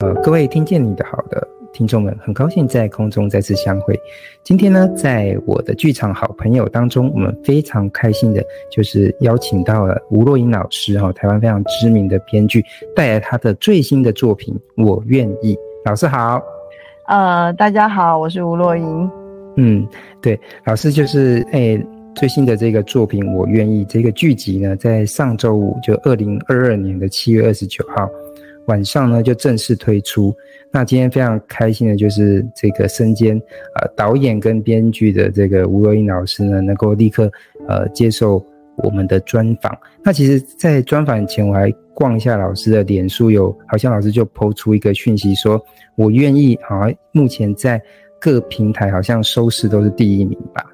呃，各位听见你的好的听众们，很高兴在空中再次相会。今天呢，在我的剧场好朋友当中，我们非常开心的，就是邀请到了吴若英老师哈，台湾非常知名的编剧，带来他的最新的作品《我愿意》。老师好，呃，大家好，我是吴若英。嗯，对，老师就是诶、欸，最新的这个作品《我愿意》这个剧集呢，在上周五，就二零二二年的七月二十九号。晚上呢就正式推出。那今天非常开心的就是这个身兼呃导演跟编剧的这个吴若英老师呢，能够立刻呃接受我们的专访。那其实，在专访前我还逛一下老师的脸书，有好像老师就 po 出一个讯息说，我愿意。好像目前在各平台好像收视都是第一名吧。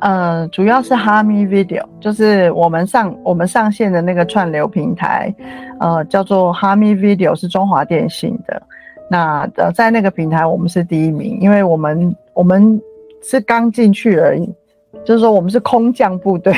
呃，主要是哈咪 Video，就是我们上我们上线的那个串流平台，呃，叫做哈咪 Video，是中华电信的。那呃，在那个平台我们是第一名，因为我们我们是刚进去而已，就是说我们是空降部队，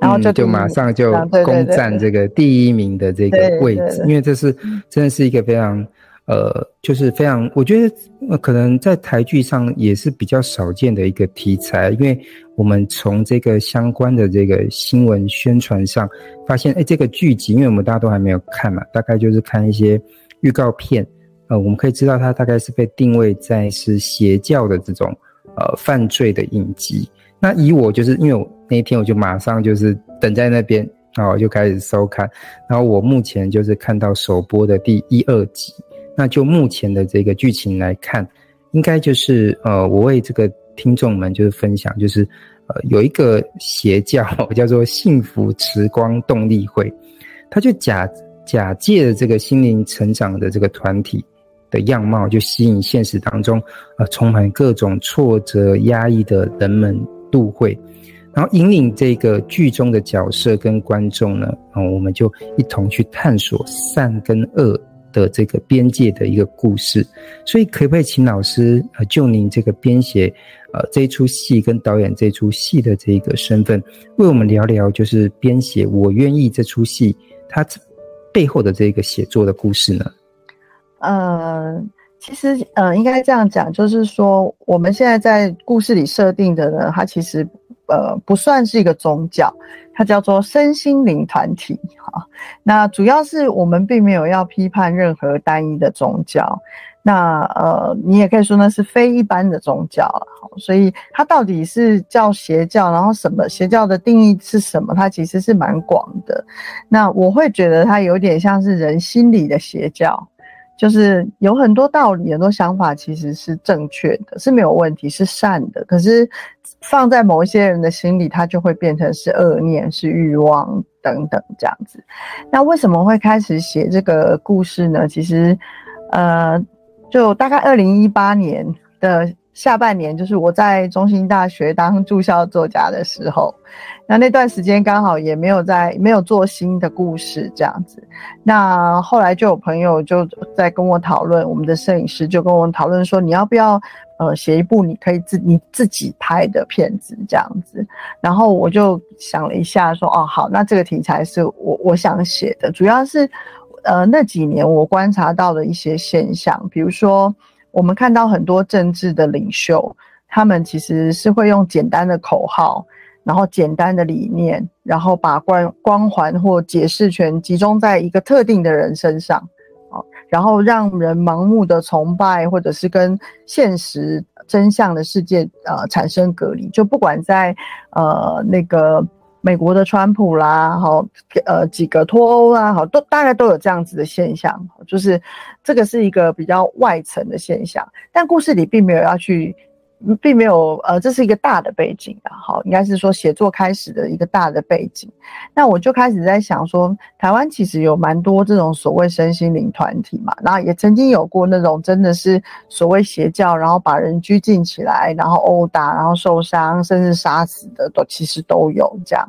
然后就、嗯、就马上就攻占这个第一名的这个位置，因为这是真的是一个非常。呃，就是非常，我觉得呃，可能在台剧上也是比较少见的一个题材，因为我们从这个相关的这个新闻宣传上发现，哎，这个剧集，因为我们大家都还没有看嘛，大概就是看一些预告片，呃，我们可以知道它大概是被定位在是邪教的这种呃犯罪的影集。那以我就是因为我那一天我就马上就是等在那边，然后我就开始收看，然后我目前就是看到首播的第一二集。那就目前的这个剧情来看，应该就是呃，我为这个听众们就是分享，就是呃，有一个邪教 叫做幸福时光动力会，他就假假借的这个心灵成长的这个团体的样貌，就吸引现实当中呃充满各种挫折压抑的人们入会，然后引领这个剧中的角色跟观众呢，啊、我们就一同去探索善跟恶。的这个边界的一个故事，所以可不可以请老师呃，就您这个编写呃这出戏跟导演这出戏的这个身份，为我们聊聊就是编写《我愿意》这出戏它背后的这个写作的故事呢？呃，其实呃，应该这样讲，就是说我们现在在故事里设定的呢，它其实。呃，不算是一个宗教，它叫做身心灵团体。哈，那主要是我们并没有要批判任何单一的宗教。那呃，你也可以说那是非一般的宗教。所以它到底是叫邪教，然后什么邪教的定义是什么？它其实是蛮广的。那我会觉得它有点像是人心里的邪教。就是有很多道理，很多想法其实是正确的，是没有问题，是善的。可是放在某一些人的心里，它就会变成是恶念、是欲望等等这样子。那为什么会开始写这个故事呢？其实，呃，就大概二零一八年的。下半年就是我在中兴大学当驻校作家的时候，那那段时间刚好也没有在没有做新的故事这样子。那后来就有朋友就在跟我讨论，我们的摄影师就跟我讨论说，你要不要呃写一部你可以自你自己拍的片子这样子。然后我就想了一下说，哦好，那这个题材是我我想写的，主要是呃那几年我观察到的一些现象，比如说。我们看到很多政治的领袖，他们其实是会用简单的口号，然后简单的理念，然后把光光环或解释权集中在一个特定的人身上，啊，然后让人盲目的崇拜，或者是跟现实真相的世界呃产生隔离。就不管在呃那个。美国的川普啦，好，呃，几个脱欧啦，好，都大概都有这样子的现象，就是这个是一个比较外层的现象，但故事里并没有要去。并没有，呃，这是一个大的背景啊，好，应该是说写作开始的一个大的背景。那我就开始在想说，台湾其实有蛮多这种所谓身心灵团体嘛，那也曾经有过那种真的是所谓邪教，然后把人拘禁起来，然后殴打，然后受伤，甚至杀死的，都其实都有这样。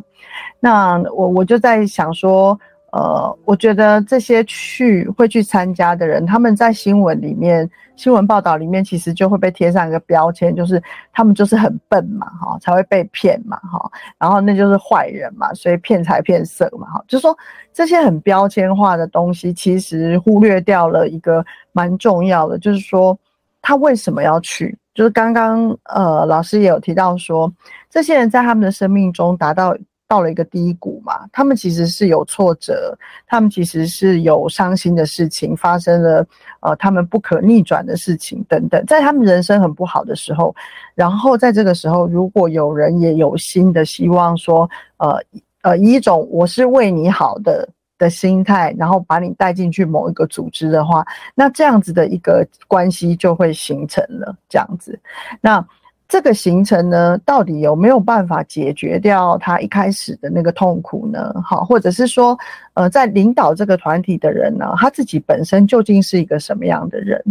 那我我就在想说。呃，我觉得这些去会去参加的人，他们在新闻里面、新闻报道里面，其实就会被贴上一个标签，就是他们就是很笨嘛，哈，才会被骗嘛，哈，然后那就是坏人嘛，所以骗财骗色嘛，哈，就是说这些很标签化的东西，其实忽略掉了一个蛮重要的，就是说他为什么要去？就是刚刚呃，老师也有提到说，这些人在他们的生命中达到。到了一个低谷嘛，他们其实是有挫折，他们其实是有伤心的事情发生了，呃，他们不可逆转的事情等等，在他们人生很不好的时候，然后在这个时候，如果有人也有心的希望说，呃呃，以一种我是为你好的的心态，然后把你带进去某一个组织的话，那这样子的一个关系就会形成了，这样子，那。这个行程呢，到底有没有办法解决掉他一开始的那个痛苦呢？好，或者是说，呃，在领导这个团体的人呢，他自己本身究竟是一个什么样的人？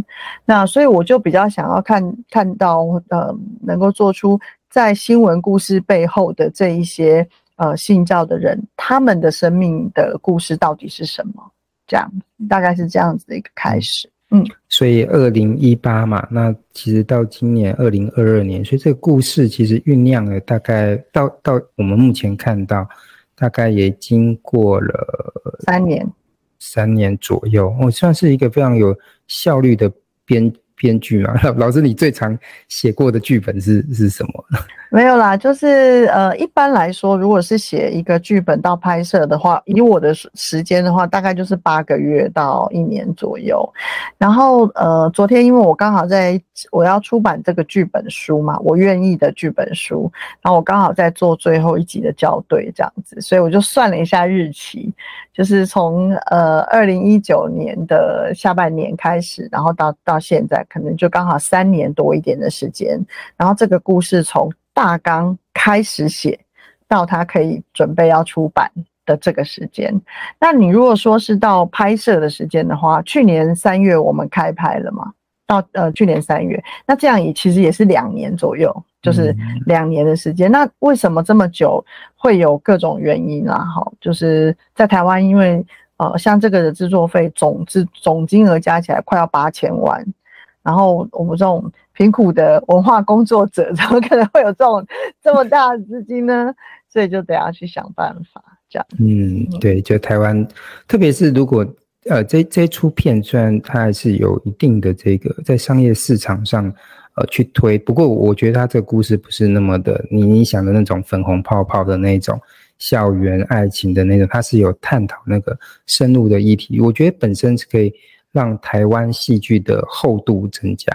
那所以我就比较想要看看到，呃，能够做出在新闻故事背后的这一些呃信教的人，他们的生命的故事到底是什么？这样大概是这样子的一个开始。嗯，所以二零一八嘛，那其实到今年二零二二年，所以这个故事其实酝酿了大概到到我们目前看到，大概也经过了三年，三年左右，我算是一个非常有效率的编编剧嘛。老师，你最常写过的剧本是是什么？没有啦，就是呃，一般来说，如果是写一个剧本到拍摄的话，以我的时间的话，大概就是八个月到一年左右。然后呃，昨天因为我刚好在我要出版这个剧本书嘛，我愿意的剧本书，然后我刚好在做最后一集的校对这样子，所以我就算了一下日期，就是从呃二零一九年的下半年开始，然后到到现在，可能就刚好三年多一点的时间。然后这个故事从大纲开始写到他可以准备要出版的这个时间，那你如果说是到拍摄的时间的话，去年三月我们开拍了嘛？到呃去年三月，那这样也其实也是两年左右，就是两年的时间。那为什么这么久？会有各种原因啦，哈，就是在台湾，因为呃像这个的制作费总制总金额加起来快要八千万，然后我们这种。贫苦的文化工作者 怎么可能会有这种这么大的资金呢？所以就得要去想办法，这样。嗯，对，就台湾，特别是如果呃这这出片虽然它还是有一定的这个在商业市场上呃去推，不过我觉得它这个故事不是那么的你你想的那种粉红泡泡的那种校园爱情的那种，它是有探讨那个深入的议题，我觉得本身是可以让台湾戏剧的厚度增加。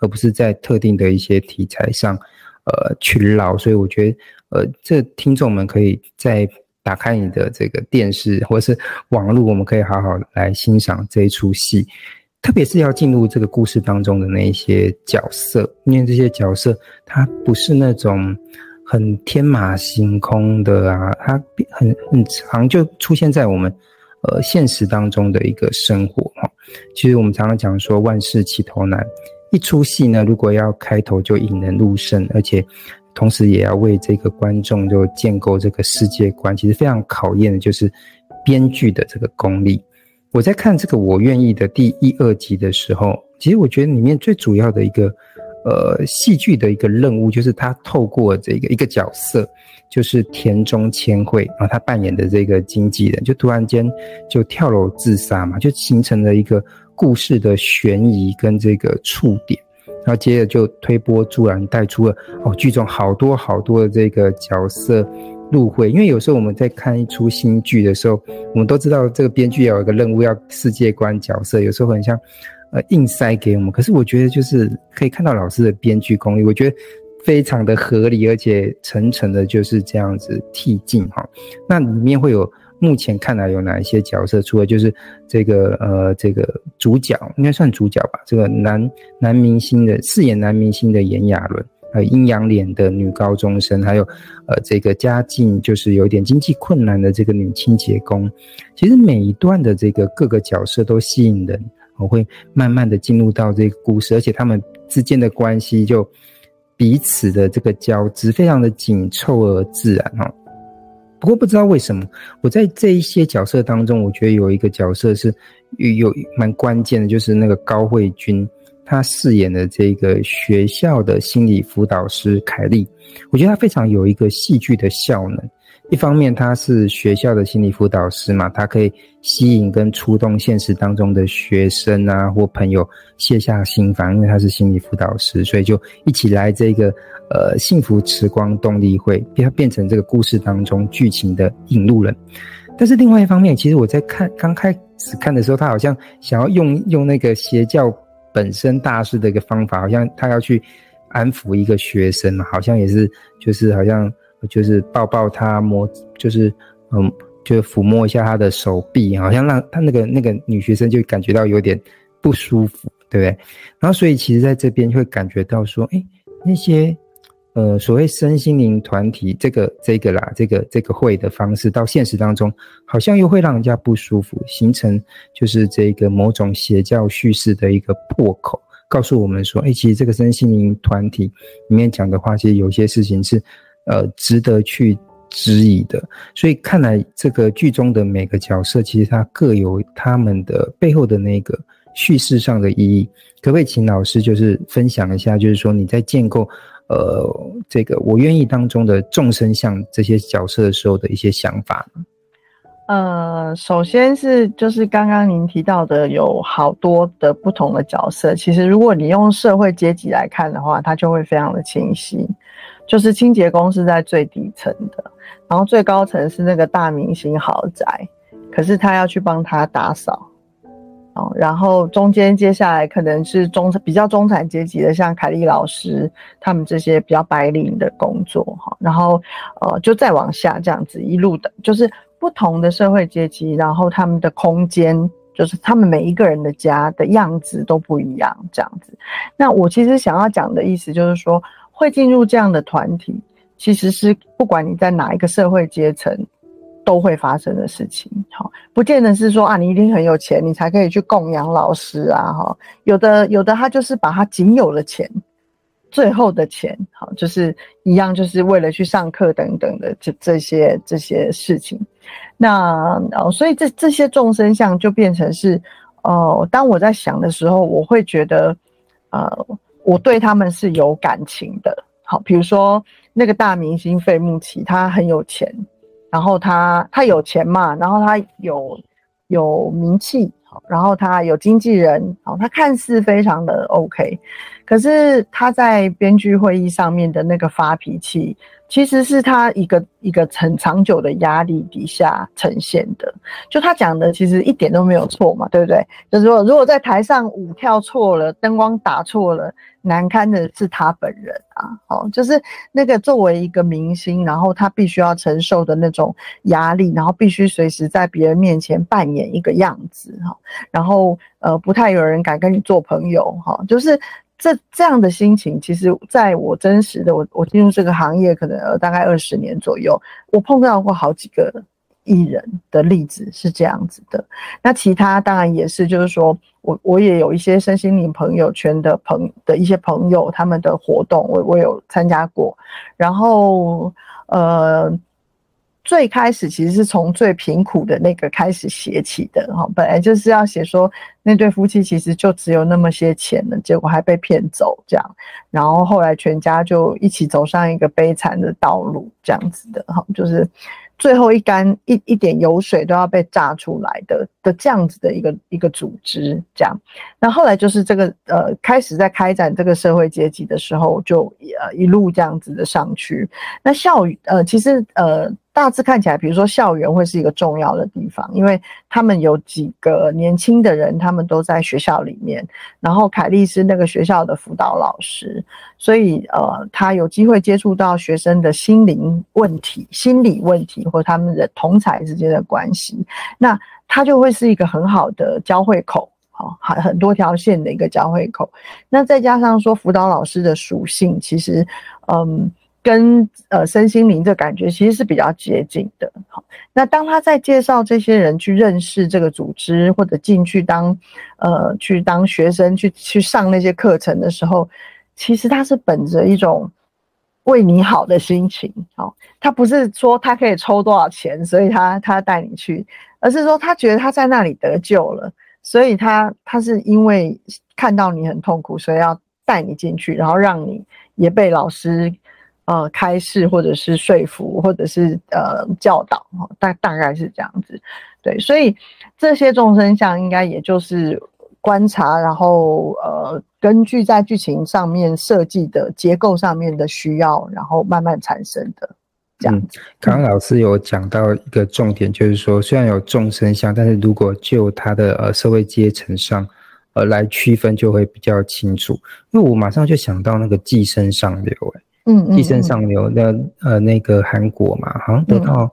而不是在特定的一些题材上，呃，去绕。所以我觉得，呃，这听众们可以再打开你的这个电视或者是网络，我们可以好好来欣赏这一出戏。特别是要进入这个故事当中的那一些角色，因为这些角色他不是那种很天马行空的啊，他很很长就出现在我们呃现实当中的一个生活哈。其实我们常常讲说，万事起头难。一出戏呢，如果要开头就引人入胜，而且同时也要为这个观众就建构这个世界观，其实非常考验的就是编剧的这个功力。我在看这个《我愿意》的第一、二集的时候，其实我觉得里面最主要的一个呃戏剧的一个任务，就是他透过这个一个角色，就是田中千惠啊，他扮演的这个经纪人，就突然间就跳楼自杀嘛，就形成了一个。故事的悬疑跟这个触点，然后接着就推波助澜，带出了哦剧中好多好多的这个角色入会。因为有时候我们在看一出新剧的时候，我们都知道这个编剧有一个任务，要世界观角色，有时候很像呃硬塞给我们。可是我觉得就是可以看到老师的编剧功力，我觉得非常的合理，而且层层的就是这样子递进哈。那里面会有。目前看来有哪一些角色？除了就是这个呃，这个主角应该算主角吧。这个男男明星的饰演男明星的炎亚纶，还有阴阳脸的女高中生，还有呃这个家境就是有点经济困难的这个女清洁工。其实每一段的这个各个角色都吸引人，我会慢慢的进入到这个故事，而且他们之间的关系就彼此的这个交织非常的紧凑而自然哈。不过不知道为什么，我在这一些角色当中，我觉得有一个角色是有有蛮关键的，就是那个高慧君，她饰演的这个学校的心理辅导师凯莉，我觉得她非常有一个戏剧的效能。一方面，他是学校的心理辅导师嘛，他可以吸引跟触动现实当中的学生啊或朋友卸下心防，因为他是心理辅导师，所以就一起来这个呃幸福时光动力会，变变成这个故事当中剧情的引路人。但是另外一方面，其实我在看刚开始看的时候，他好像想要用用那个邪教本身大师的一个方法，好像他要去安抚一个学生，好像也是就是好像。就是抱抱他，摸，就是嗯，就抚摸一下他的手臂，好像让他那个那个女学生就感觉到有点不舒服，对不对？然后所以其实在这边会感觉到说，哎，那些呃所谓身心灵团体这个这个啦，这个这个会的方式，到现实当中好像又会让人家不舒服，形成就是这个某种邪教叙事的一个破口，告诉我们说，哎，其实这个身心灵团体里面讲的话，其实有些事情是。呃，值得去质疑的，所以看来这个剧中的每个角色，其实他各有他们的背后的那个叙事上的意义。可不可以请老师就是分享一下，就是说你在建构呃这个我愿意当中的众生相这些角色的时候的一些想法呢？呃，首先是就是刚刚您提到的有好多的不同的角色，其实如果你用社会阶级来看的话，它就会非常的清晰。就是清洁工是在最底层的，然后最高层是那个大明星豪宅，可是他要去帮他打扫，哦，然后中间接下来可能是中比较中产阶级的，像凯莉老师他们这些比较白领的工作哈，然后呃就再往下这样子一路的，就是不同的社会阶级，然后他们的空间就是他们每一个人的家的样子都不一样这样子。那我其实想要讲的意思就是说。会进入这样的团体，其实是不管你在哪一个社会阶层，都会发生的事情。好，不见得是说啊，你一定很有钱，你才可以去供养老师啊。哈，有的有的他就是把他仅有的钱，最后的钱，好，就是一样，就是为了去上课等等的这这些这些事情。那哦，所以这这些众生相就变成是，哦，当我在想的时候，我会觉得，呃。我对他们是有感情的，好，比如说那个大明星费穆奇，他很有钱，然后他他有钱嘛，然后他有有名气，好，然后他有经纪人，好，他看似非常的 OK，可是他在编剧会议上面的那个发脾气。其实是他一个一个很长久的压力底下呈现的，就他讲的其实一点都没有错嘛，对不对？就是说，如果在台上舞跳错了，灯光打错了，难堪的是他本人啊！哦，就是那个作为一个明星，然后他必须要承受的那种压力，然后必须随时在别人面前扮演一个样子哈，然后呃，不太有人敢跟你做朋友哈，就是。这这样的心情，其实在我真实的我我进入这个行业，可能大概二十年左右，我碰到过好几个艺人的例子是这样子的。那其他当然也是，就是说我我也有一些身心灵朋友圈的朋的一些朋友，他们的活动我我有参加过，然后呃。最开始其实是从最贫苦的那个开始写起的哈，本来就是要写说那对夫妻其实就只有那么些钱了，结果还被骗走这样，然后后来全家就一起走上一个悲惨的道路这样子的哈，就是最后一竿一一点油水都要被榨出来的的这样子的一个一个组织这样，那后来就是这个呃开始在开展这个社会阶级的时候，就呃一路这样子的上去，那校呃其实呃。大致看起来，比如说校园会是一个重要的地方，因为他们有几个年轻的人，他们都在学校里面。然后凯莉是那个学校的辅导老师，所以呃，他有机会接触到学生的心灵问题、心理问题，或他们的同侪之间的关系。那他就会是一个很好的交汇口，好，很很多条线的一个交汇口。那再加上说辅导老师的属性，其实嗯。跟呃身心灵这感觉其实是比较接近的。好，那当他在介绍这些人去认识这个组织，或者进去当呃去当学生去去上那些课程的时候，其实他是本着一种为你好的心情。好，他不是说他可以抽多少钱，所以他他带你去，而是说他觉得他在那里得救了，所以他他是因为看到你很痛苦，所以要带你进去，然后让你也被老师呃开示，或者是说服，或者是呃教导。大大概是这样子。对，所以这些众生相应该也就是。观察，然后呃，根据在剧情上面设计的结构上面的需要，然后慢慢产生的这样。刚刚老师有讲到一个重点，就是说虽然有众生相，但是如果就他的呃社会阶层上呃来区分，就会比较清楚。因为我马上就想到那个寄生上流，欸，嗯，寄生上流的呃那个韩国嘛，好像得到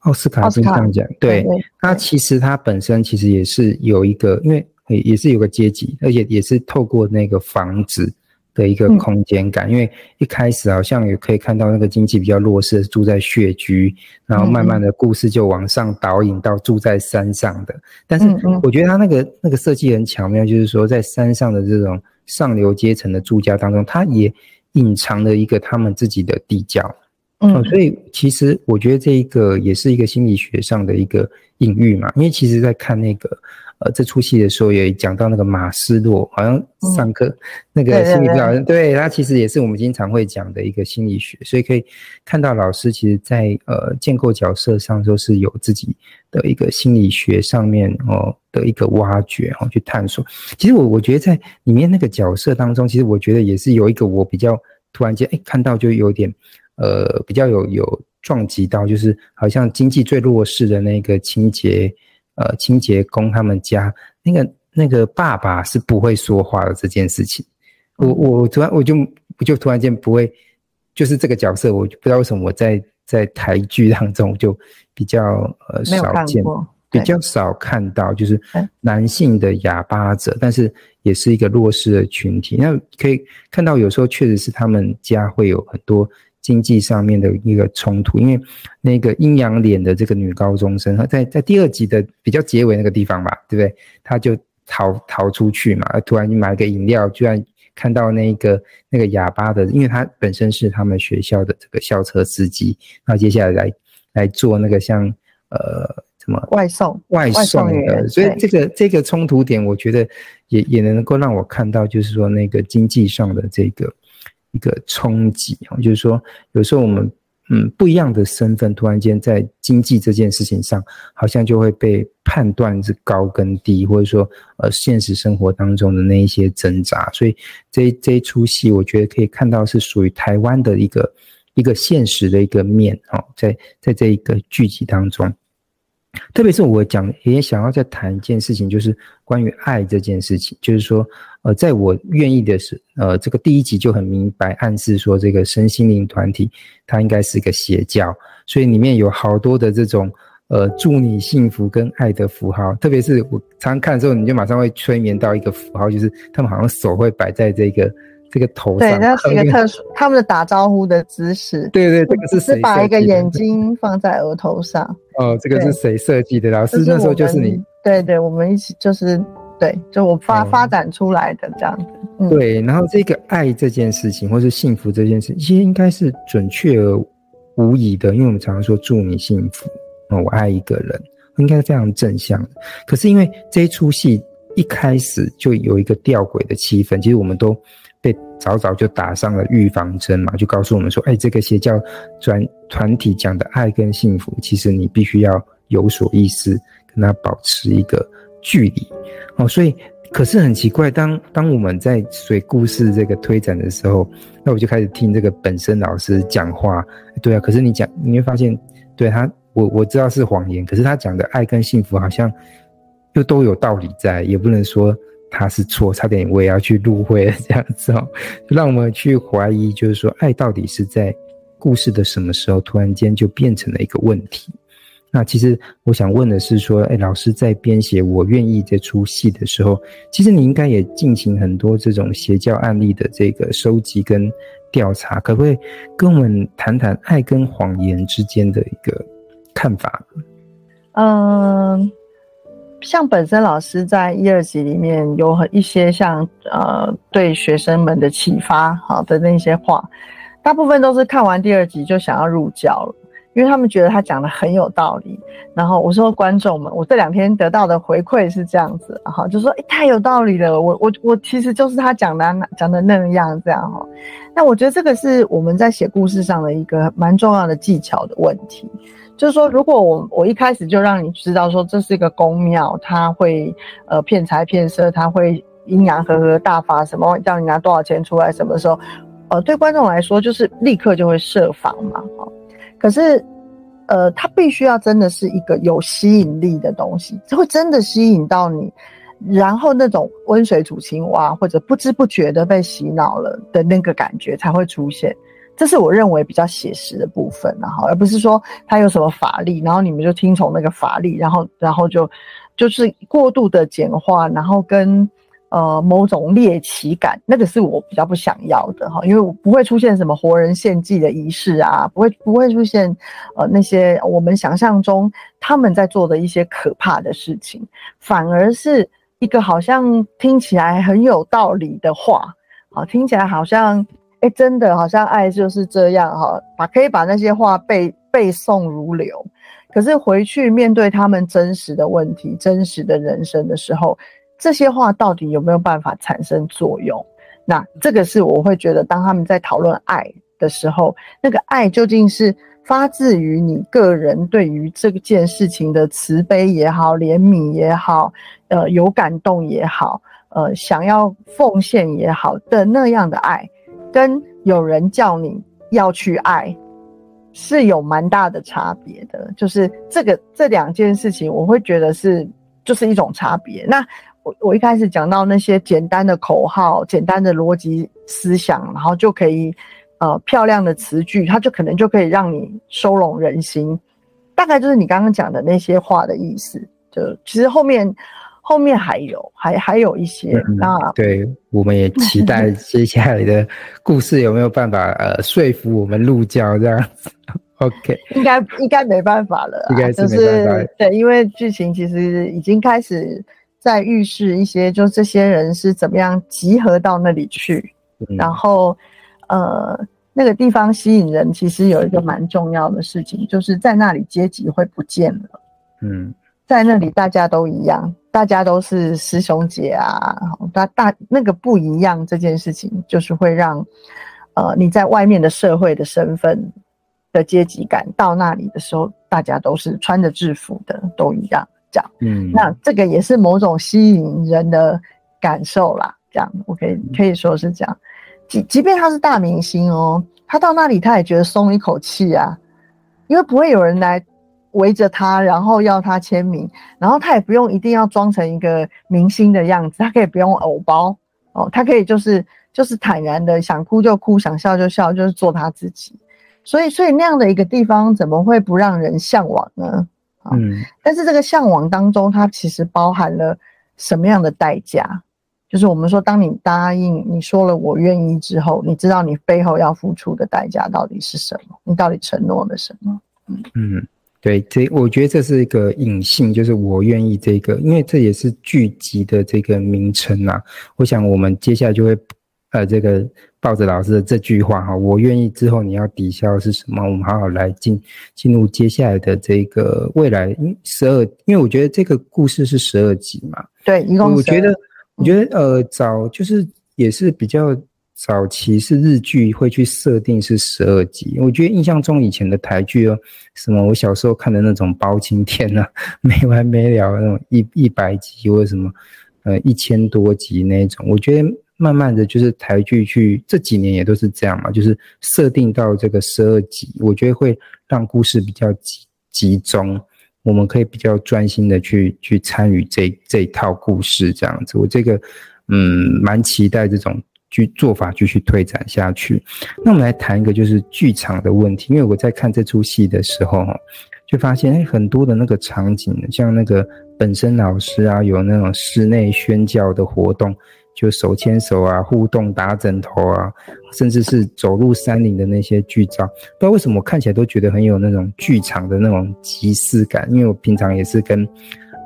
奥斯卡金像奖，对，它其实它本身其实也是有一个因为。也也是有个阶级，而且也是透过那个房子的一个空间感，嗯、因为一开始好像也可以看到那个经济比较弱势，住在穴居，然后慢慢的故事就往上导引到住在山上的。但是我觉得他那个那个设计很巧妙，就是说在山上的这种上流阶层的住家当中，他也隐藏了一个他们自己的地窖。嗯，所以其实我觉得这一个也是一个心理学上的一个隐喻嘛，因为其实在看那个。呃，这出戏的时候也讲到那个马斯洛，好像上课、嗯、那个心理学，对他其实也是我们经常会讲的一个心理学，所以可以看到老师其实在呃建构角色上都是有自己的一个心理学上面哦的一个挖掘哦去探索。其实我我觉得在里面那个角色当中，其实我觉得也是有一个我比较突然间哎看到就有点呃比较有有撞击到，就是好像经济最弱势的那个清洁。呃，清洁工他们家那个那个爸爸是不会说话的这件事情，我我突然我就我就突然间不会，就是这个角色，我就不知道为什么我在在台剧当中就比较呃少见，比较少看到，就是男性的哑巴者，但是也是一个弱势的群体。那可以看到有时候确实是他们家会有很多。经济上面的一个冲突，因为那个阴阳脸的这个女高中生，她在在第二集的比较结尾那个地方吧，对不对？她就逃逃出去嘛，突然就买个饮料，居然看到那个那个哑巴的，因为他本身是他们学校的这个校车司机，那接下来来来做那个像呃什么外送外送的，所以这个这个冲突点，我觉得也也能够让我看到，就是说那个经济上的这个。一个冲击啊，就是说，有时候我们嗯不一样的身份，突然间在经济这件事情上，好像就会被判断是高跟低，或者说呃现实生活当中的那一些挣扎。所以这这一出戏，我觉得可以看到是属于台湾的一个一个现实的一个面啊，在在这一个剧集当中。特别是我讲也想要再谈一件事情，就是关于爱这件事情。就是说，呃，在我愿意的是，呃，这个第一集就很明白暗示说，这个身心灵团体它应该是个邪教，所以里面有好多的这种呃祝你幸福跟爱的符号。特别是我常常看的时候，你就马上会催眠到一个符号，就是他们好像手会摆在这个。这个头上，对，那是一个特殊，他们的打招呼的姿势。对对，这个是谁？是把一个眼睛放在额头上。哦，这个是谁设计的？老师那时候就是你。对对，我们一起就是对，就我发、嗯、发展出来的这样子。嗯、对，然后这个爱这件事情，或是幸福这件事情，其实应该是准确而无疑的，因为我们常常说祝你幸福，我爱一个人，应该是非常正向的。可是因为这一出戏一开始就有一个吊诡的气氛，其实我们都。早早就打上了预防针嘛，就告诉我们说，哎，这个邪教专团体讲的爱跟幸福，其实你必须要有所意识，跟他保持一个距离哦。所以，可是很奇怪，当当我们在随故事这个推展的时候，那我就开始听这个本身老师讲话，对啊，可是你讲你会发现，对他，我我知道是谎言，可是他讲的爱跟幸福好像又都有道理在，也不能说。他是错，差点我也要去入会了，这样子哦，让我们去怀疑，就是说，爱到底是在故事的什么时候突然间就变成了一个问题？那其实我想问的是，说，哎，老师在编写《我愿意》这出戏的时候，其实你应该也进行很多这种邪教案例的这个收集跟调查，可不可以跟我们谈谈爱跟谎言之间的一个看法？嗯。像本身老师在一二集里面有很一些像呃对学生们的启发好的那些话，大部分都是看完第二集就想要入教了。因为他们觉得他讲的很有道理，然后我说观众们，我这两天得到的回馈是这样子，哈，就说诶太有道理了，我我我其实就是他讲的讲的那样这样哈。那我觉得这个是我们在写故事上的一个蛮重要的技巧的问题，就是说如果我我一开始就让你知道说这是一个宫庙，他会呃骗财骗色，他会阴阳和合大法什么，叫你拿多少钱出来，什么时候，呃，对观众来说就是立刻就会设防嘛，哈。可是，呃，它必须要真的是一个有吸引力的东西，它会真的吸引到你，然后那种温水煮青蛙或者不知不觉的被洗脑了的那个感觉才会出现。这是我认为比较写实的部分，然后而不是说他有什么法力，然后你们就听从那个法力，然后然后就就是过度的简化，然后跟。呃，某种猎奇感，那个是我比较不想要的哈，因为我不会出现什么活人献祭的仪式啊，不会不会出现呃那些我们想象中他们在做的一些可怕的事情，反而是一个好像听起来很有道理的话，好，听起来好像哎、真的好像爱就是这样哈，把可以把那些话背背诵如流，可是回去面对他们真实的问题、真实的人生的时候。这些话到底有没有办法产生作用？那这个是我会觉得，当他们在讨论爱的时候，那个爱究竟是发自于你个人对于这件事情的慈悲也好、怜悯也好、呃有感动也好、呃想要奉献也好的那样的爱，跟有人叫你要去爱，是有蛮大的差别的。就是这个这两件事情，我会觉得是就是一种差别。那。我我一开始讲到那些简单的口号、简单的逻辑思想，然后就可以，呃，漂亮的词句，它就可能就可以让你收拢人心。大概就是你刚刚讲的那些话的意思。就其实后面后面还有，还还有一些。嗯、那对，我们也期待接下来的故事有没有办法呃说服我们入教这样子。OK，应该应该没办法了，应该是没办法。就是对，因为剧情其实已经开始。在预示一些，就这些人是怎么样集合到那里去，嗯、然后，呃，那个地方吸引人，其实有一个蛮重要的事情，就是在那里阶级会不见了。嗯，在那里大家都一样，大家都是师兄姐啊，大大那个不一样这件事情，就是会让，呃，你在外面的社会的身份的阶级感到那里的时候，大家都是穿着制服的，都一样这样。嗯，那这个也是某种吸引人的感受啦。这样，我可以可以说是这样。即即便他是大明星哦，他到那里他也觉得松一口气啊，因为不会有人来围着他，然后要他签名，然后他也不用一定要装成一个明星的样子，他可以不用偶包哦，他可以就是就是坦然的想哭就哭，想笑就笑，就是做他自己。所以，所以那样的一个地方，怎么会不让人向往呢？嗯，但是这个向往当中，它其实包含了什么样的代价？就是我们说，当你答应，你说了我愿意之后，你知道你背后要付出的代价到底是什么？你到底承诺了什么？嗯嗯，对，这我觉得这是一个隐性，就是我愿意这个，因为这也是剧集的这个名称啊。我想我们接下来就会。呃，这个抱着老师的这句话哈，我愿意之后你要抵消是什么？我们好好来进进入接下来的这个未来，因十二，因为我觉得这个故事是十二集嘛。对，一共。我觉得，我觉得呃，早就是也是比较早期是日剧会去设定是十二集。我觉得印象中以前的台剧哦，什么我小时候看的那种包青天啊，没完没了那种一一百集或者什么呃一千多集那种，我觉得。慢慢的就是台剧去这几年也都是这样嘛，就是设定到这个十二集，我觉得会让故事比较集集中，我们可以比较专心的去去参与这这一套故事这样子。我这个嗯蛮期待这种去做法继续推展下去。那我们来谈一个就是剧场的问题，因为我在看这出戏的时候，就发现很多的那个场景，像那个本身老师啊，有那种室内宣教的活动。就手牵手啊，互动打枕头啊，甚至是走入山林的那些剧照，不知道为什么我看起来都觉得很有那种剧场的那种即视感。因为我平常也是跟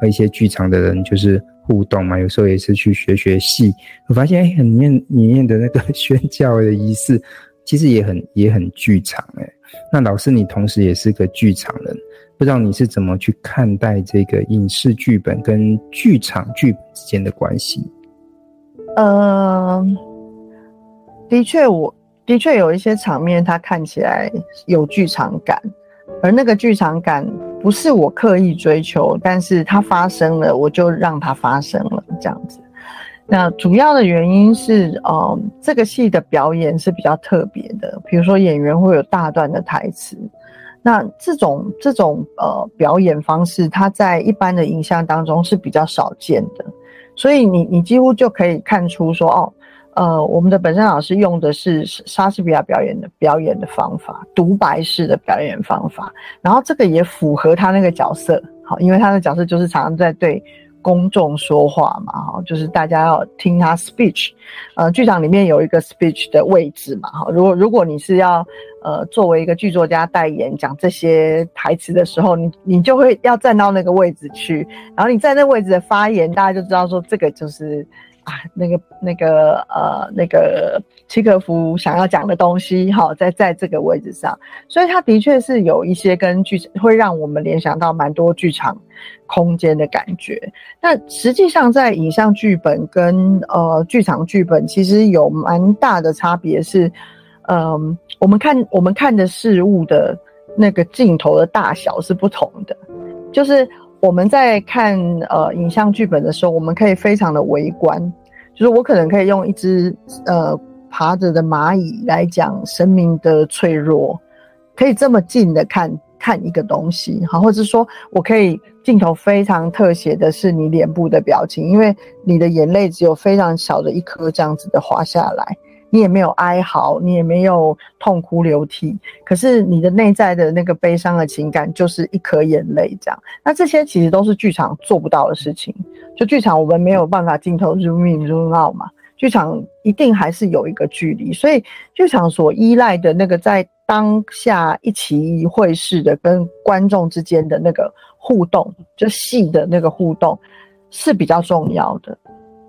一些剧场的人就是互动嘛，有时候也是去学学戏，我发现哎，里面里面的那个宣教的仪式，其实也很也很剧场哎。那老师，你同时也是个剧场人，不知道你是怎么去看待这个影视剧本跟剧场剧本之间的关系？嗯、的确，我的确有一些场面，它看起来有剧场感，而那个剧场感不是我刻意追求，但是它发生了，我就让它发生了，这样子。那主要的原因是，呃，这个戏的表演是比较特别的，比如说演员会有大段的台词，那这种这种呃表演方式，它在一般的影像当中是比较少见的，所以你你几乎就可以看出说，哦，呃，我们的本山老师用的是莎士比亚表演的表演的方法，独白式的表演方法，然后这个也符合他那个角色，好，因为他的角色就是常常在对。公众说话嘛，哈，就是大家要听他 speech，呃，剧场里面有一个 speech 的位置嘛，哈，如果如果你是要呃作为一个剧作家代言讲这些台词的时候，你你就会要站到那个位置去，然后你在那位置的发言，大家就知道说这个就是。啊，那个、那个、呃，那个契诃夫想要讲的东西，哈，在在这个位置上，所以他的确是有一些跟剧会让我们联想到蛮多剧场空间的感觉。那实际上，在影像剧本跟呃剧场剧本，其实有蛮大的差别，是，嗯、我们看我们看的事物的那个镜头的大小是不同的，就是。我们在看呃影像剧本的时候，我们可以非常的微观，就是我可能可以用一只呃爬着的蚂蚁来讲生命的脆弱，可以这么近的看看一个东西，好，或者说我可以镜头非常特写的是你脸部的表情，因为你的眼泪只有非常小的一颗这样子的滑下来。你也没有哀嚎，你也没有痛哭流涕，可是你的内在的那个悲伤的情感就是一颗眼泪这样。那这些其实都是剧场做不到的事情。就剧场我们没有办法镜头 zoom in zoom out 嘛，剧场一定还是有一个距离，所以剧场所依赖的那个在当下一起会式的跟观众之间的那个互动，就戏的那个互动是比较重要的。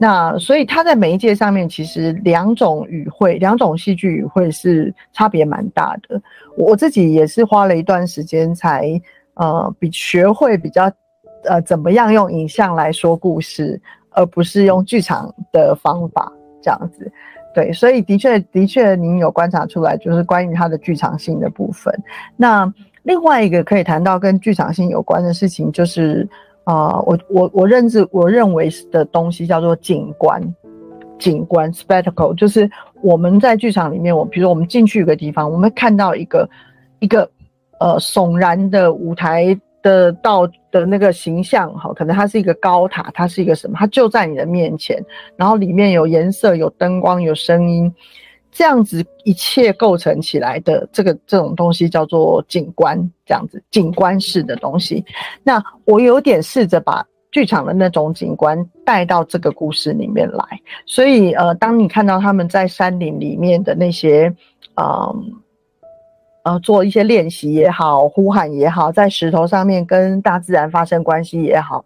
那所以他在媒介上面，其实两种语汇，两种戏剧语汇是差别蛮大的。我自己也是花了一段时间才呃比学会比较呃怎么样用影像来说故事，而不是用剧场的方法这样子。对，所以的确的确，您有观察出来，就是关于它的剧场性的部分。那另外一个可以谈到跟剧场性有关的事情，就是。啊、我我我认知我认为的东西叫做景观，景观 spectacle，就是我们在剧场里面，我比如说我们进去一个地方，我们看到一个一个呃悚然的舞台的道的那个形象，哈，可能它是一个高塔，它是一个什么，它就在你的面前，然后里面有颜色、有灯光、有声音。这样子一切构成起来的这个这种东西叫做景观，这样子景观式的东西。那我有点试着把剧场的那种景观带到这个故事里面来。所以呃，当你看到他们在山林里面的那些，呃呃，做一些练习也好，呼喊也好，在石头上面跟大自然发生关系也好，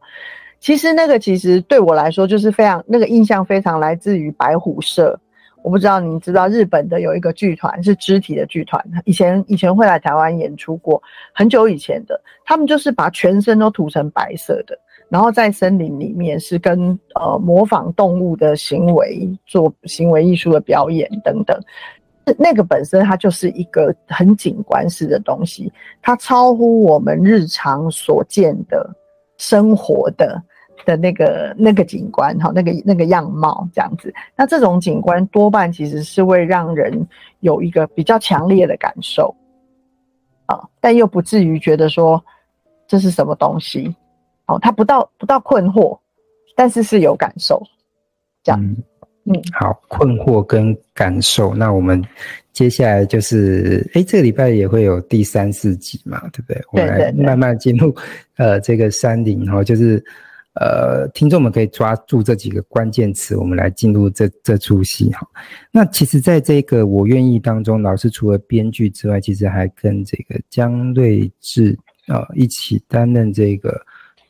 其实那个其实对我来说就是非常那个印象非常来自于白虎社。我不知道你知道日本的有一个剧团是肢体的剧团，以前以前会来台湾演出过，很久以前的，他们就是把全身都涂成白色的，然后在森林里面是跟呃模仿动物的行为做行为艺术的表演等等，那个本身它就是一个很景观式的东西，它超乎我们日常所见的生活的。的那个那个景观哈，那个那个样貌这样子，那这种景观多半其实是会让人有一个比较强烈的感受啊，但又不至于觉得说这是什么东西，哦，他不到不到困惑，但是是有感受，这样，嗯，嗯，好，困惑跟感受，那我们接下来就是，哎，这个礼拜也会有第三四集嘛，对不对？我们来慢慢进入呃这个山林哈，就是。呃，听众们可以抓住这几个关键词，我们来进入这这出戏哈。那其实，在这个我愿意当中，老师除了编剧之外，其实还跟这个姜睿智啊一起担任这个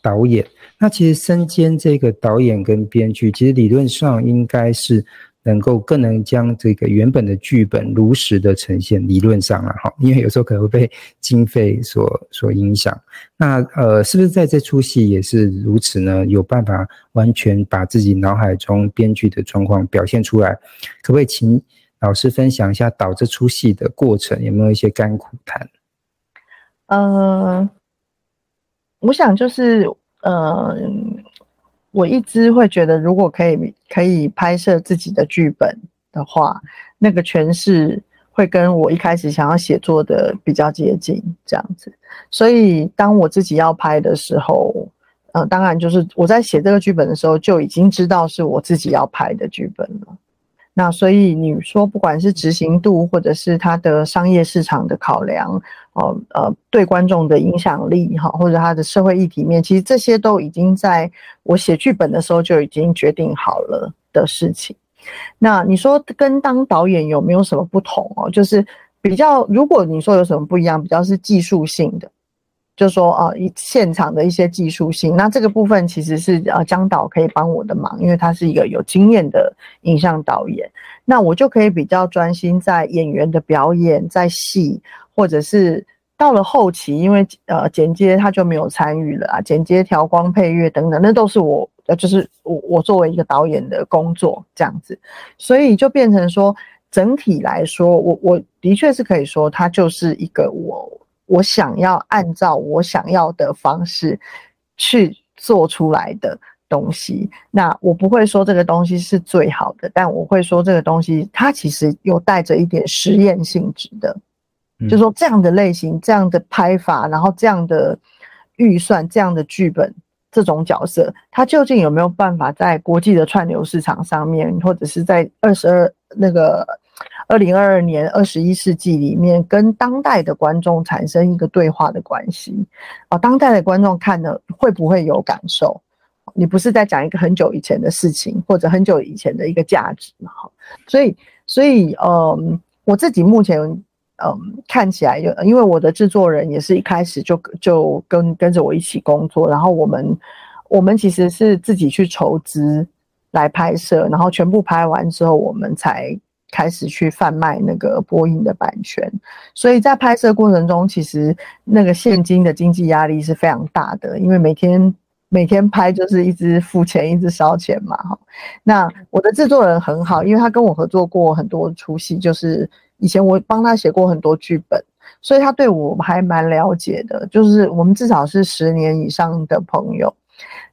导演。那其实身兼这个导演跟编剧，其实理论上应该是能够更能将这个原本的剧本如实的呈现，理论上了哈，因为有时候可能会被经费所所影响。那呃，是不是在这出戏也是如此呢？有办法完全把自己脑海中编剧的状况表现出来？可不可以请老师分享一下导这出戏的过程？有没有一些甘苦谈？呃，我想就是呃。我一直会觉得，如果可以可以拍摄自己的剧本的话，那个诠释会跟我一开始想要写作的比较接近，这样子。所以当我自己要拍的时候，呃，当然就是我在写这个剧本的时候就已经知道是我自己要拍的剧本了。那所以你说，不管是执行度，或者是它的商业市场的考量，哦呃，对观众的影响力哈，或者他的社会议题面，其实这些都已经在我写剧本的时候就已经决定好了的事情。那你说跟当导演有没有什么不同哦？就是比较，如果你说有什么不一样，比较是技术性的。就说啊，一现场的一些技术性，那这个部分其实是呃姜导可以帮我的忙，因为他是一个有经验的影像导演，那我就可以比较专心在演员的表演，在戏，或者是到了后期，因为呃剪接他就没有参与了啊，剪接、调光、配乐等等，那都是我呃就是我我作为一个导演的工作这样子，所以就变成说整体来说，我我的确是可以说，它就是一个我。我想要按照我想要的方式去做出来的东西，那我不会说这个东西是最好的，但我会说这个东西它其实有带着一点实验性质的，就是说这样的类型、这样的拍法，然后这样的预算、这样的剧本、这种角色，它究竟有没有办法在国际的串流市场上面，或者是在二十二那个。二零二二年二十一世纪里面，跟当代的观众产生一个对话的关系啊，当代的观众看了会不会有感受？你不是在讲一个很久以前的事情，或者很久以前的一个价值嘛？所以，所以，嗯，我自己目前，嗯，看起来，因为我的制作人也是一开始就就跟跟着我一起工作，然后我们我们其实是自己去筹资来拍摄，然后全部拍完之后，我们才。开始去贩卖那个播映的版权，所以在拍摄过程中，其实那个现金的经济压力是非常大的，因为每天每天拍就是一直付钱，一直烧钱嘛。哈，那我的制作人很好，因为他跟我合作过很多出戏，就是以前我帮他写过很多剧本，所以他对我还蛮了解的，就是我们至少是十年以上的朋友。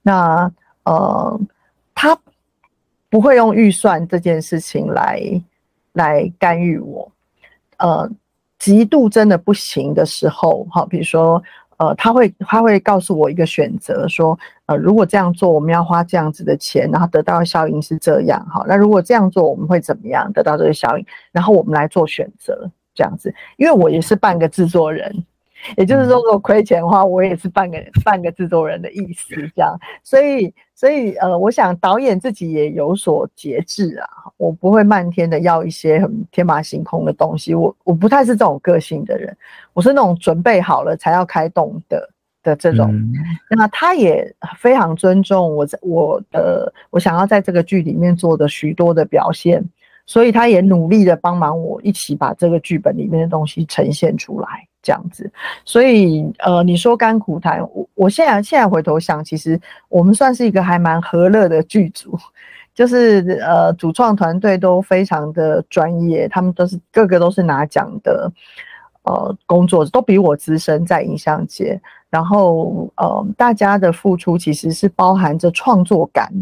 那呃，他不会用预算这件事情来。来干预我，呃，极度真的不行的时候，好，比如说，呃，他会他会告诉我一个选择，说，呃，如果这样做，我们要花这样子的钱，然后得到效应是这样，好，那如果这样做，我们会怎么样得到这个效应？然后我们来做选择，这样子，因为我也是半个制作人。也就是说，如果亏钱的话，我也是半个半个制作人的意思，这样。所以，所以，呃，我想导演自己也有所节制啊。我不会漫天的要一些很天马行空的东西。我我不太是这种个性的人，我是那种准备好了才要开动的的这种。嗯、那他也非常尊重我在，我的我想要在这个剧里面做的许多的表现，所以他也努力的帮忙我一起把这个剧本里面的东西呈现出来。这样子，所以呃，你说甘苦谈，我我现在现在回头想，其实我们算是一个还蛮和乐的剧组，就是呃，主创团队都非常的专业，他们都是个个都是拿奖的呃工作，都比我资深在影像界，然后呃，大家的付出其实是包含着创作感，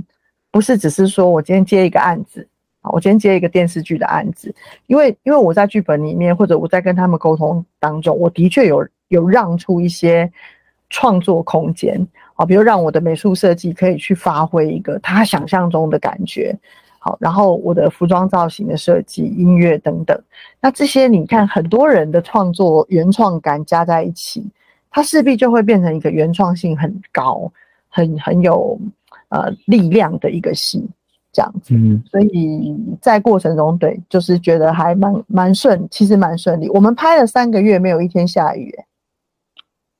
不是只是说我今天接一个案子。我今天接一个电视剧的案子，因为因为我在剧本里面，或者我在跟他们沟通当中，我的确有有让出一些创作空间。啊，比如让我的美术设计可以去发挥一个他想象中的感觉，好，然后我的服装造型的设计、音乐等等，那这些你看很多人的创作原创感加在一起，它势必就会变成一个原创性很高、很很有呃力量的一个戏。这样子，嗯，所以在过程中，对，就是觉得还蛮蛮顺，其实蛮顺利。我们拍了三个月，没有一天下雨，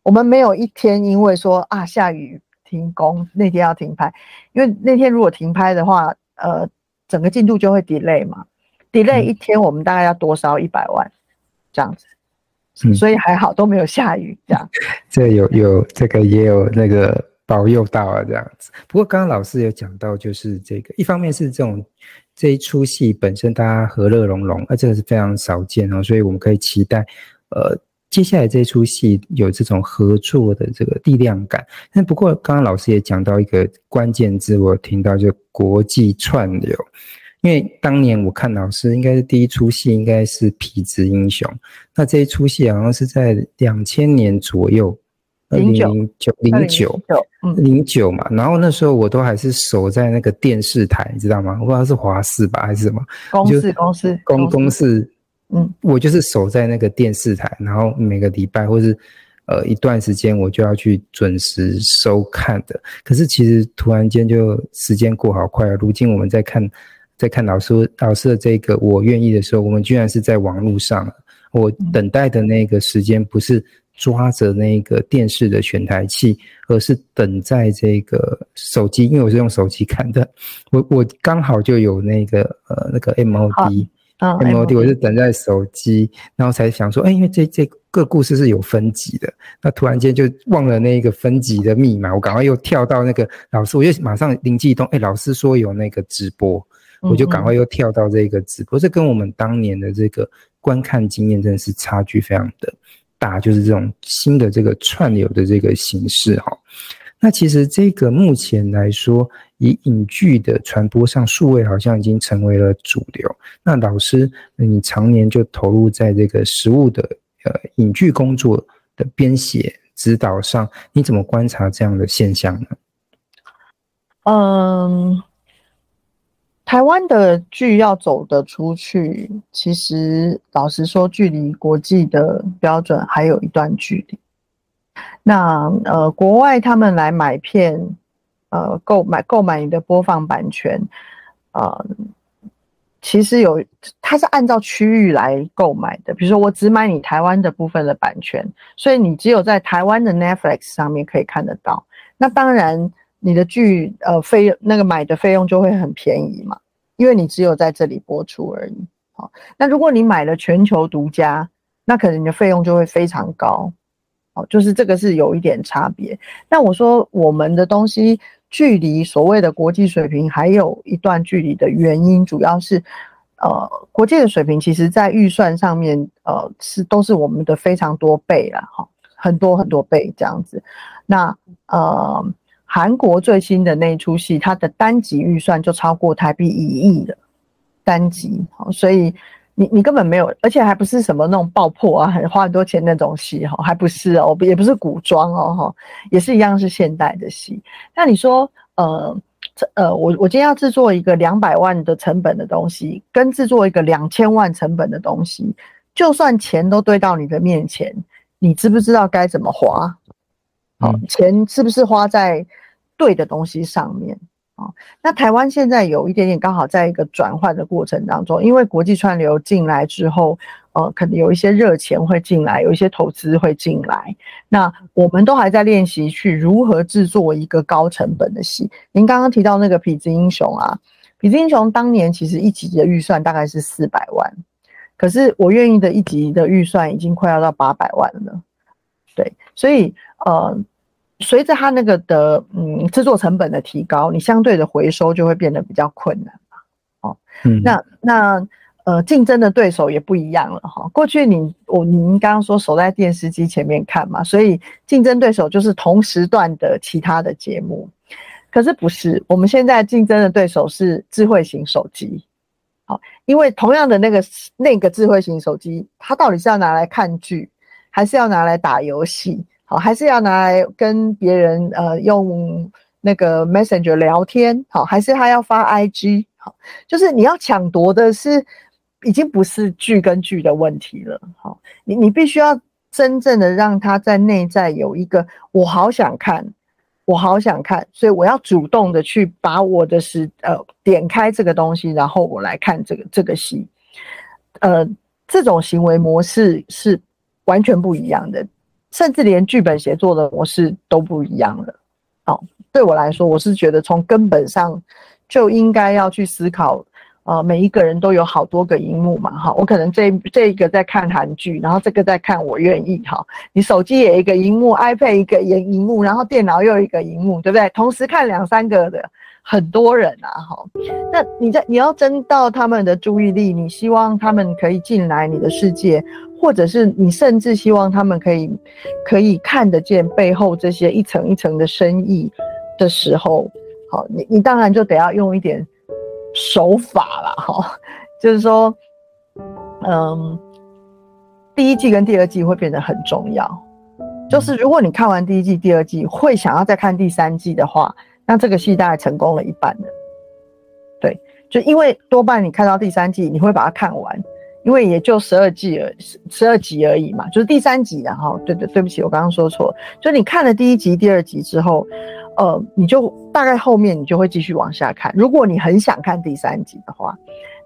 我们没有一天因为说啊下雨停工，那天要停拍，因为那天如果停拍的话，呃，整个进度就会 delay 嘛，delay 一天我们大概要多烧一百万这样子。嗯、所以还好都没有下雨，这样。这有有这个也有那个保佑到啊，这样子。不过刚刚老师有讲到，就是这个一方面是这种这一出戏本身大家和乐融融，而这个是非常少见哦，所以我们可以期待，呃，接下来这一出戏有这种合作的这个力量感。但不过刚刚老师也讲到一个关键字，我听到就国际串流。因为当年我看老师应该是第一出戏，应该是《痞子英雄》。那这一出戏好像是在两千年左右，零零九零九零九嘛。然后那时候我都还是守在那个电视台，你知道吗？我不知道是华视吧还是什么公司公司公公司。嗯，我就是守在那个电视台，然后每个礼拜或是呃一段时间，我就要去准时收看的。可是其实突然间就时间过好快啊！如今我们在看。在看老师老师的这个我愿意的时候，我们居然是在网络上。我等待的那个时间不是抓着那个电视的选台器，而是等在这个手机，因为我是用手机看的。我我刚好就有那个呃那个 MOD，嗯，MOD，我是等在手机，然后才想说，哎，因为这这个故事是有分级的，那突然间就忘了那个分级的密码，我赶快又跳到那个老师，我就马上灵机一动，哎，老师说有那个直播。我就赶快又跳到这个直播，这跟我们当年的这个观看经验真的是差距非常的大，就是这种新的这个串流的这个形式哈。那其实这个目前来说，以影剧的传播上，数位好像已经成为了主流。那老师，你常年就投入在这个实物的呃影剧工作的编写指导上，你怎么观察这样的现象呢？嗯。台湾的剧要走得出去，其实老实说，距离国际的标准还有一段距离。那呃，国外他们来买片，呃，购买购买你的播放版权，呃，其实有，它是按照区域来购买的。比如说，我只买你台湾的部分的版权，所以你只有在台湾的 Netflix 上面可以看得到。那当然。你的剧呃费那个买的费用就会很便宜嘛，因为你只有在这里播出而已。好，那如果你买了全球独家，那可能你的费用就会非常高。好，就是这个是有一点差别。那我说我们的东西距离所谓的国际水平还有一段距离的原因，主要是呃国际的水平其实在预算上面呃是都是我们的非常多倍了，哈，很多很多倍这样子。那呃。韩国最新的那一出戏，它的单集预算就超过台币一亿了，单集，所以你你根本没有，而且还不是什么那种爆破啊，很花很多钱那种戏哈，还不是哦，也不是古装哦哈，也是一样是现代的戏。那你说，呃，呃，我我今天要制作一个两百万的成本的东西，跟制作一个两千万成本的东西，就算钱都堆到你的面前，你知不知道该怎么花？好，钱是不是花在对的东西上面啊？那台湾现在有一点点刚好在一个转换的过程当中，因为国际串流进来之后，呃，可能有一些热钱会进来，有一些投资会进来。那我们都还在练习去如何制作一个高成本的戏。您刚刚提到那个《痞子英雄》啊，《痞子英雄》当年其实一集的预算大概是四百万，可是我愿意的一集的预算已经快要到八百万了。对，所以。呃，随着它那个的嗯制作成本的提高，你相对的回收就会变得比较困难嘛。哦，嗯，那那呃竞争的对手也不一样了哈。过去你我您刚刚说守在电视机前面看嘛，所以竞争对手就是同时段的其他的节目。可是不是，我们现在竞争的对手是智慧型手机。好，因为同样的那个那个智慧型手机，它到底是要拿来看剧，还是要拿来打游戏？好，还是要拿来跟别人呃用那个 Messenger 聊天，好，还是他要发 IG，好，就是你要抢夺的是已经不是剧跟剧的问题了，好，你你必须要真正的让他在内在有一个我好想看，我好想看，所以我要主动的去把我的时呃点开这个东西，然后我来看这个这个戏，呃，这种行为模式是完全不一样的。甚至连剧本写作的模式都不一样了。哦，对我来说，我是觉得从根本上就应该要去思考呃，每一个人都有好多个荧幕嘛，哈，我可能这这一个在看韩剧，然后这个在看我愿意，哈，你手机也一个荧幕，iPad 一个荧荧幕，然后电脑又一个荧幕，对不对？同时看两三个的很多人啊，哈，那你在你要争到他们的注意力，你希望他们可以进来你的世界，或者是你甚至希望他们可以可以看得见背后这些一层一层的深意的时候，好，你你当然就得要用一点。手法啦，哈，就是说，嗯，第一季跟第二季会变得很重要。就是如果你看完第一季、第二季，会想要再看第三季的话，那这个戏大概成功了一半了。对，就因为多半你看到第三季，你会把它看完，因为也就十二季而十二集而已嘛，就是第三集，然后对对，对不起，我刚刚说错，就你看了第一集、第二集之后。呃，你就大概后面你就会继续往下看。如果你很想看第三集的话，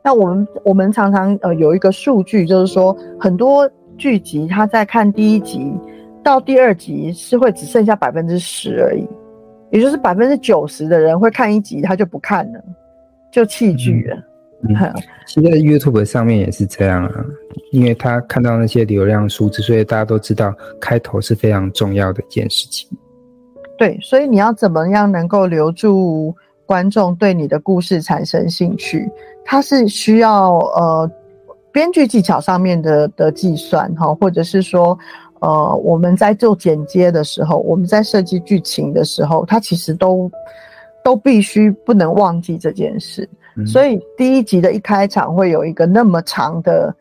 那我们我们常常呃有一个数据，就是说很多剧集他在看第一集到第二集是会只剩下百分之十而已，也就是百分之九十的人会看一集他就不看了，就弃剧了。嗯，嗯其实 YouTube 上面也是这样啊，因为他看到那些流量数字，所以大家都知道开头是非常重要的一件事情。对，所以你要怎么样能够留住观众对你的故事产生兴趣？它是需要呃编剧技巧上面的的计算哈，或者是说呃我们在做剪接的时候，我们在设计剧情的时候，它其实都都必须不能忘记这件事。所以第一集的一开场会有一个那么长的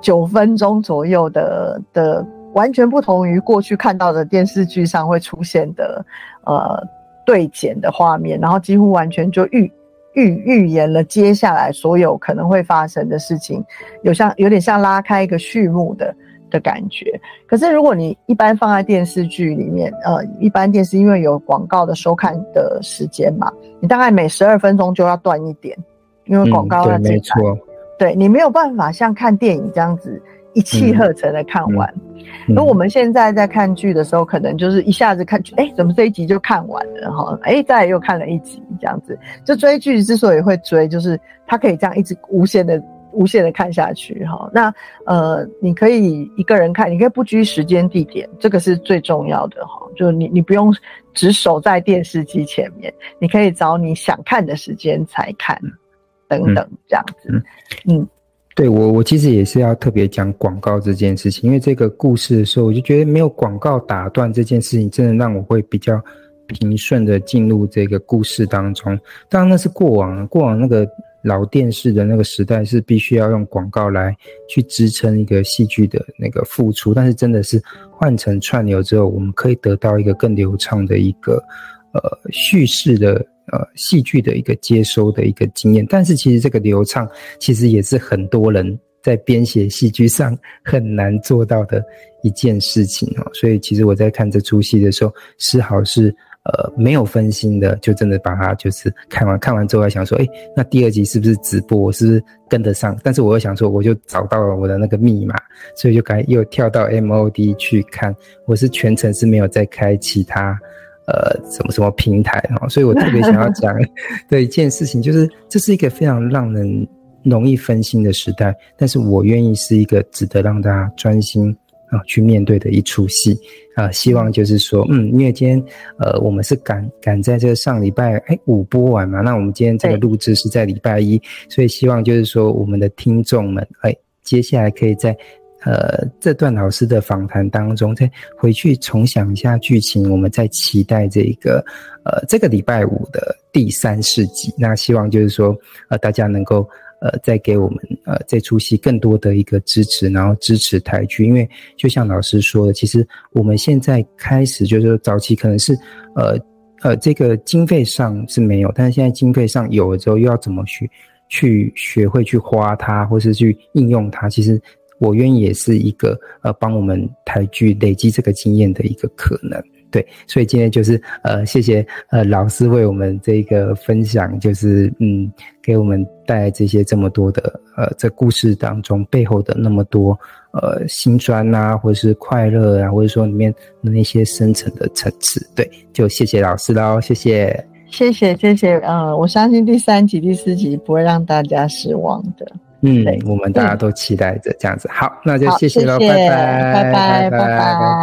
九分钟左右的的。完全不同于过去看到的电视剧上会出现的，呃，对剪的画面，然后几乎完全就预预预言了接下来所有可能会发生的事情，有像有点像拉开一个序幕的的感觉。可是如果你一般放在电视剧里面，呃，一般电视因为有广告的收看的时间嘛，你大概每十二分钟就要断一点，因为广告要进来，嗯，对，你没有办法像看电影这样子。一气呵成的看完，那、我们现在在看剧的时候，可能就是一下子看剧，哎、欸，怎么这一集就看完了哈？哎、欸，再来又看了一集，这样子。就追剧之所以会追，就是它可以这样一直无限的、无限的看下去哈。那呃，你可以一个人看，你可以不拘时间地点，这个是最重要的哈。就你你不用只守在电视机前面，你可以找你想看的时间才看，等等这样子，嗯。嗯对我，我其实也是要特别讲广告这件事情，因为这个故事的时候，我就觉得没有广告打断这件事情，真的让我会比较平顺的进入这个故事当中。当然那是过往，过往那个老电视的那个时代是必须要用广告来去支撑一个戏剧的那个付出，但是真的是换成串流之后，我们可以得到一个更流畅的一个呃叙事的。呃，戏剧的一个接收的一个经验，但是其实这个流畅，其实也是很多人在编写戏剧上很难做到的一件事情哦。所以，其实我在看这出戏的时候，丝毫是呃没有分心的，就真的把它就是看完。看完之后还想说，诶，那第二集是不是直播？我是不是跟得上？但是我又想说，我就找到了我的那个密码，所以就赶又跳到 MOD 去看。我是全程是没有再开其他。呃，什么什么平台哈，所以我特别想要讲 的一件事情，就是这是一个非常让人容易分心的时代，但是我愿意是一个值得让大家专心啊去面对的一出戏啊。希望就是说，嗯，因为今天呃，我们是赶赶在这个上礼拜哎五播完嘛，那我们今天这个录制是在礼拜一，所以希望就是说我们的听众们哎，接下来可以在。呃，这段老师的访谈当中，再回去重想一下剧情，我们再期待这个呃这个礼拜五的第三十集。那希望就是说，呃，大家能够呃再给我们呃这出戏更多的一个支持，然后支持台剧。因为就像老师说的，其实我们现在开始就是说早期可能是呃呃这个经费上是没有，但是现在经费上有了之后，又要怎么去去学会去花它，或是去应用它，其实。我愿意也是一个呃，帮我们台剧累积这个经验的一个可能，对，所以今天就是呃，谢谢呃老师为我们这个分享，就是嗯，给我们带来这些这么多的呃，这故事当中背后的那么多呃辛酸啊，或者是快乐啊，或者说里面的那些深层的层次，对，就谢谢老师喽，谢谢，谢谢谢谢，呃，我相信第三集、第四集不会让大家失望的。嗯，我们大家都期待着这样子。好，那就谢谢喽，拜拜，拜拜，拜拜，拜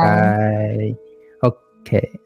拜。OK。